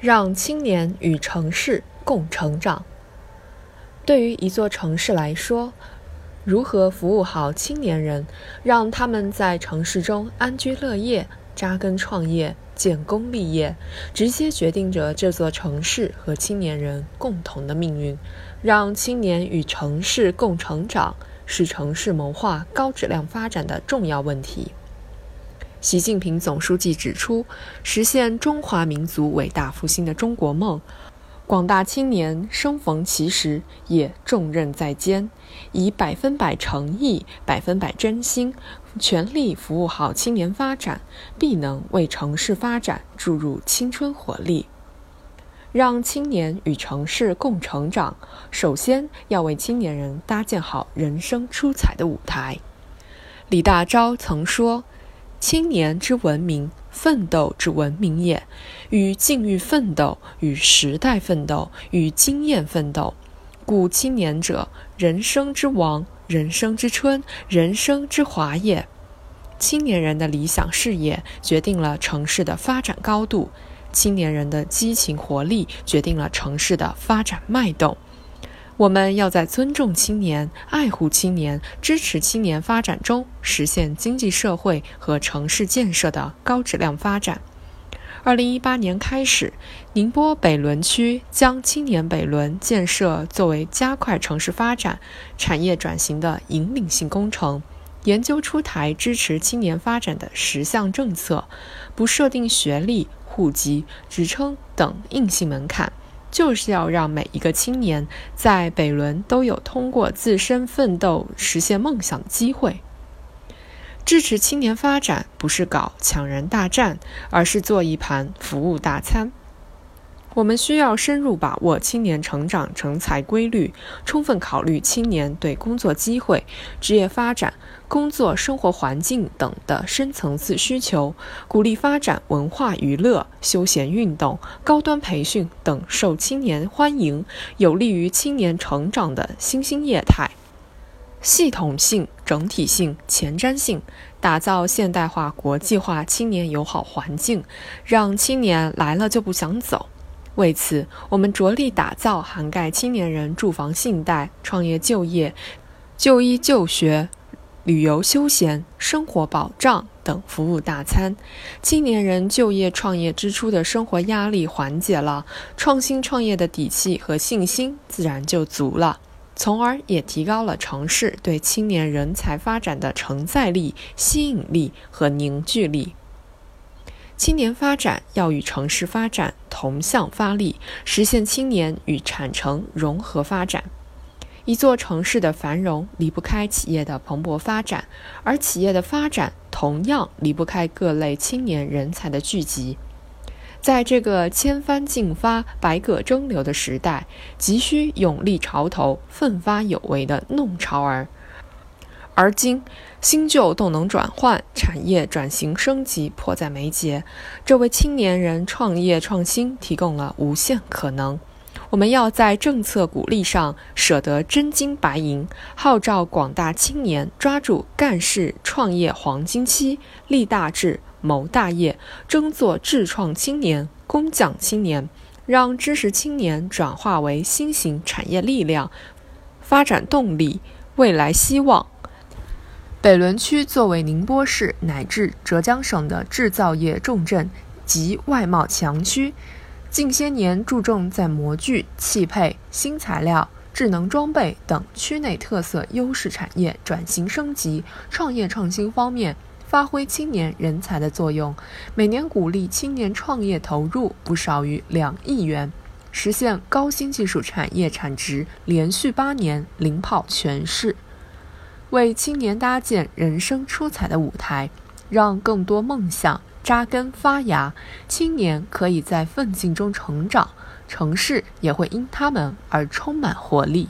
让青年与城市共成长。对于一座城市来说，如何服务好青年人，让他们在城市中安居乐业、扎根创业、建功立业，直接决定着这座城市和青年人共同的命运。让青年与城市共成长，是城市谋划高质量发展的重要问题。习近平总书记指出，实现中华民族伟大复兴的中国梦，广大青年生逢其时，也重任在肩，以百分百诚意、百分百真心，全力服务好青年发展，必能为城市发展注入青春活力。让青年与城市共成长，首先要为青年人搭建好人生出彩的舞台。李大钊曾说。青年之文明，奋斗之文明也。与境遇奋斗，与时代奋斗，与经验奋斗。故青年者，人生之王，人生之春，人生之华也。青年人的理想事业，决定了城市的发展高度；青年人的激情活力，决定了城市的发展脉动。我们要在尊重青年、爱护青年、支持青年发展中，实现经济社会和城市建设的高质量发展。二零一八年开始，宁波北仑区将青年北仑建设作为加快城市发展、产业转型的引领性工程，研究出台支持青年发展的十项政策，不设定学历、户籍、职称等硬性门槛。就是要让每一个青年在北仑都有通过自身奋斗实现梦想的机会。支持青年发展不是搞抢人大战，而是做一盘服务大餐。我们需要深入把握青年成长成才规律，充分考虑青年对工作机会、职业发展、工作生活环境等的深层次需求，鼓励发展文化娱乐、休闲运动、高端培训等受青年欢迎、有利于青年成长的新兴业态。系统性、整体性、前瞻性，打造现代化、国际化青年友好环境，让青年来了就不想走。为此，我们着力打造涵盖青年人住房、信贷、创业、就业、就医、就学、旅游、休闲、生活保障等服务大餐。青年人就业创业支出的生活压力缓解了，创新创业的底气和信心自然就足了，从而也提高了城市对青年人才发展的承载力、吸引力和凝聚力。青年发展要与城市发展同向发力，实现青年与产城融合发展。一座城市的繁荣离不开企业的蓬勃发展，而企业的发展同样离不开各类青年人才的聚集。在这个千帆竞发、百舸争流的时代，急需勇立潮头、奋发有为的弄潮儿。而今，新旧动能转换、产业转型升级迫在眉睫，这为青年人创业创新提供了无限可能。我们要在政策鼓励上舍得真金白银，号召广大青年抓住干事创业黄金期，立大志、谋大业，争做智创青年、工匠青年，让知识青年转化为新型产业力量、发展动力、未来希望。北仑区作为宁波市乃至浙江省的制造业重镇及外贸强区，近些年注重在模具、汽配、新材料、智能装备等区内特色优势产业转型升级、创业创新方面发挥青年人才的作用，每年鼓励青年创业投入不少于两亿元，实现高新技术产业产值连续八年领跑全市。为青年搭建人生出彩的舞台，让更多梦想扎根发芽，青年可以在奋进中成长，城市也会因他们而充满活力。